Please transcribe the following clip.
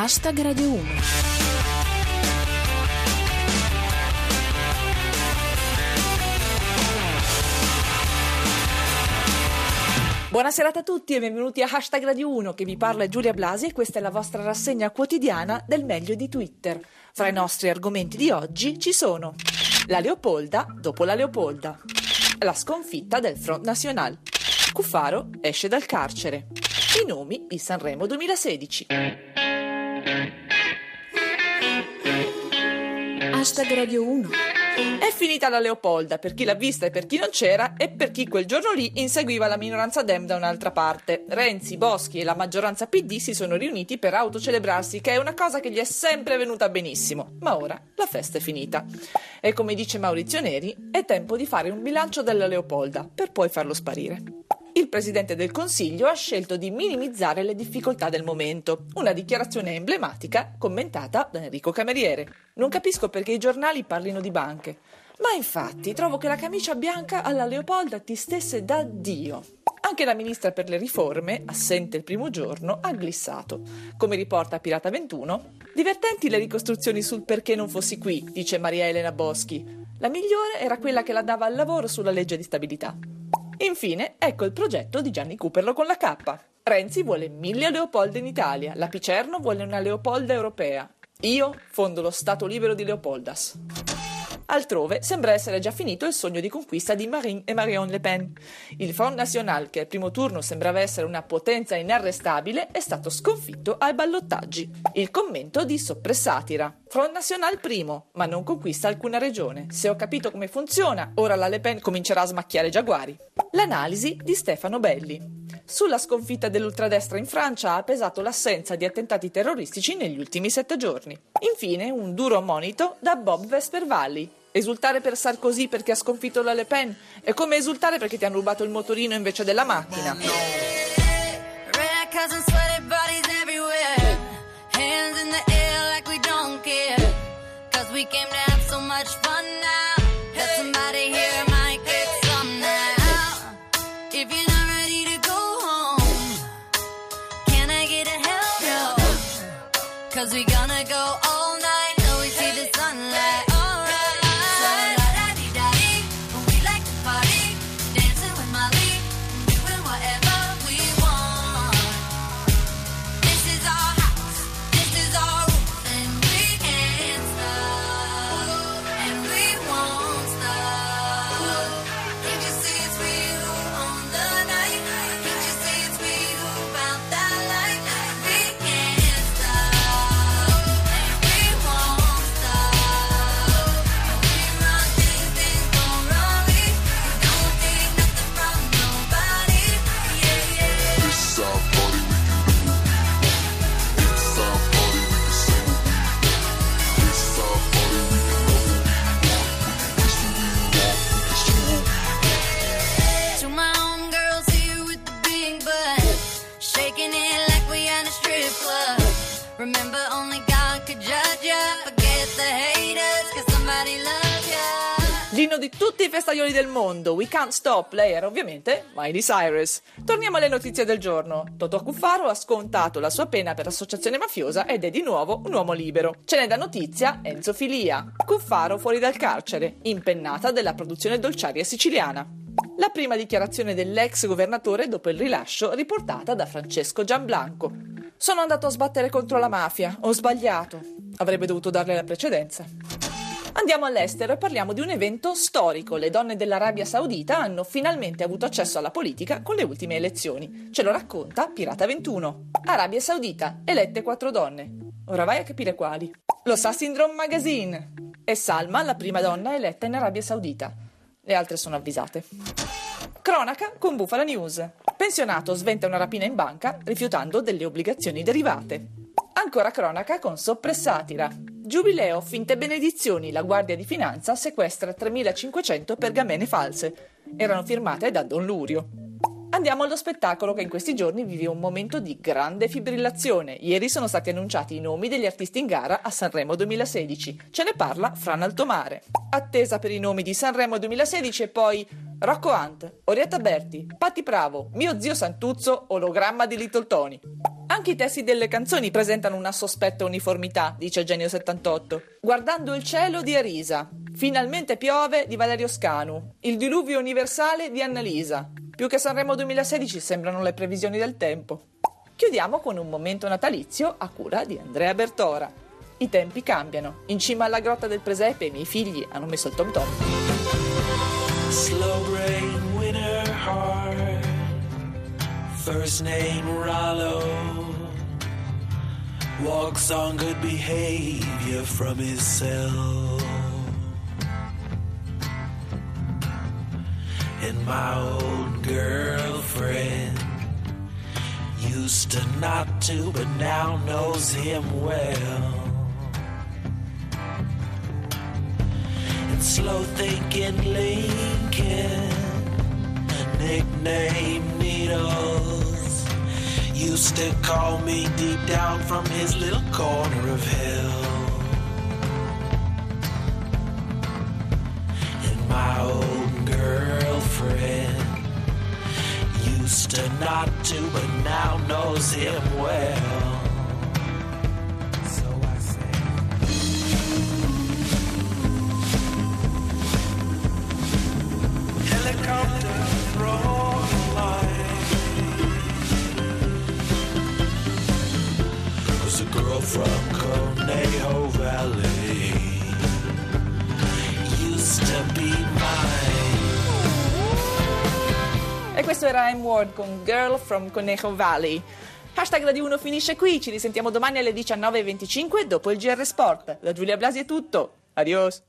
Hashtag Radio 1. Buonasera a tutti e benvenuti a Hashtag Radio 1 che vi parla Giulia Blasi e questa è la vostra rassegna quotidiana del meglio di Twitter. Fra i nostri argomenti di oggi ci sono la Leopolda dopo la Leopolda, la sconfitta del Front National, Cuffaro esce dal carcere, i nomi di Sanremo 2016. Hashtag Radio 1. È finita la Leopolda per chi l'ha vista e per chi non c'era e per chi quel giorno lì inseguiva la minoranza Dem da un'altra parte. Renzi, Boschi e la maggioranza PD si sono riuniti per autocelebrarsi, che è una cosa che gli è sempre venuta benissimo. Ma ora la festa è finita. E come dice Maurizio Neri, è tempo di fare un bilancio della Leopolda per poi farlo sparire il Presidente del Consiglio ha scelto di minimizzare le difficoltà del momento. Una dichiarazione emblematica commentata da Enrico Cameriere. Non capisco perché i giornali parlino di banche. Ma infatti trovo che la camicia bianca alla Leopolda ti stesse da Dio. Anche la ministra per le riforme, assente il primo giorno, ha glissato. Come riporta Pirata 21, divertenti le ricostruzioni sul perché non fossi qui, dice Maria Elena Boschi. La migliore era quella che la dava al lavoro sulla legge di stabilità. Infine, ecco il progetto di Gianni Cooperlo con la K. Renzi vuole mille Leopolda in Italia, la Picerno vuole una Leopolda europea. Io fondo lo Stato libero di Leopoldas. Altrove sembra essere già finito il sogno di conquista di Marine e Marion Le Pen. Il Front National, che al primo turno sembrava essere una potenza inarrestabile, è stato sconfitto ai ballottaggi. Il commento di soppressatira. Front National primo, ma non conquista alcuna regione. Se ho capito come funziona, ora la Le Pen comincerà a smacchiare giaguari. L'analisi di Stefano Belli. Sulla sconfitta dell'ultradestra in Francia ha pesato l'assenza di attentati terroristici negli ultimi sette giorni. Infine, un duro monito da Bob Vespervalli. Esultare per Sarkozy perché ha sconfitto la Le Pen è come esultare perché ti hanno rubato il motorino invece della macchina. Remember, only God could judge ya. Forget the haters, cause somebody loves ya. L'inno di tutti i festaioli del mondo, We Can't Stop, lei era ovviamente Miley Cyrus. Torniamo alle notizie del giorno. Totò Cuffaro ha scontato la sua pena per associazione mafiosa ed è di nuovo un uomo libero. Ce n'è da notizia Enzo Filia. Cuffaro fuori dal carcere, impennata della produzione dolciaria siciliana. La prima dichiarazione dell'ex governatore dopo il rilascio riportata da Francesco Gianblanco. Sono andato a sbattere contro la mafia, ho sbagliato. Avrebbe dovuto darle la precedenza. Andiamo all'estero e parliamo di un evento storico. Le donne dell'Arabia Saudita hanno finalmente avuto accesso alla politica con le ultime elezioni. Ce lo racconta Pirata 21. Arabia Saudita, elette quattro donne. Ora vai a capire quali. Lo sa Syndrome Magazine. E Salma, la prima donna eletta in Arabia Saudita. Le altre sono avvisate. Cronaca con Bufala News. Pensionato sventa una rapina in banca rifiutando delle obbligazioni derivate. Ancora cronaca con soppressatira. Giubileo, finte benedizioni, la Guardia di Finanza sequestra 3500 pergamene false. Erano firmate da Don Lurio. Andiamo allo spettacolo che in questi giorni vive un momento di grande fibrillazione. Ieri sono stati annunciati i nomi degli artisti in gara a Sanremo 2016. Ce ne parla Fran Altomare. Attesa per i nomi di Sanremo 2016 e poi Rocco Hunt, Orietta Berti, Patti Bravo, Mio zio Santuzzo, ologramma di Little Tony. Anche i testi delle canzoni presentano una sospetta uniformità, dice Genio 78. Guardando il cielo di Arisa, Finalmente piove di Valerio Scanu, Il diluvio universale di Annalisa. Più che Sanremo 2016 sembrano le previsioni del tempo. Chiudiamo con un momento natalizio a cura di Andrea Bertora. I tempi cambiano. In cima alla grotta del presepe i miei figli hanno messo il tom tom. Slow brain winter heart. First name Rollo. Walks on good behavior from his cell. And my old girlfriend used to not to, but now knows him well. And slow thinking Lincoln, nickname Needles, used to call me deep down from his little corner of hell. Used to not to, but now knows him well. Questo era M-Word con Girl from Conejo Valley. Hashtag Radio 1 finisce qui, ci risentiamo domani alle 19.25 dopo il GR Sport. Da Giulia Blasi è tutto, adios!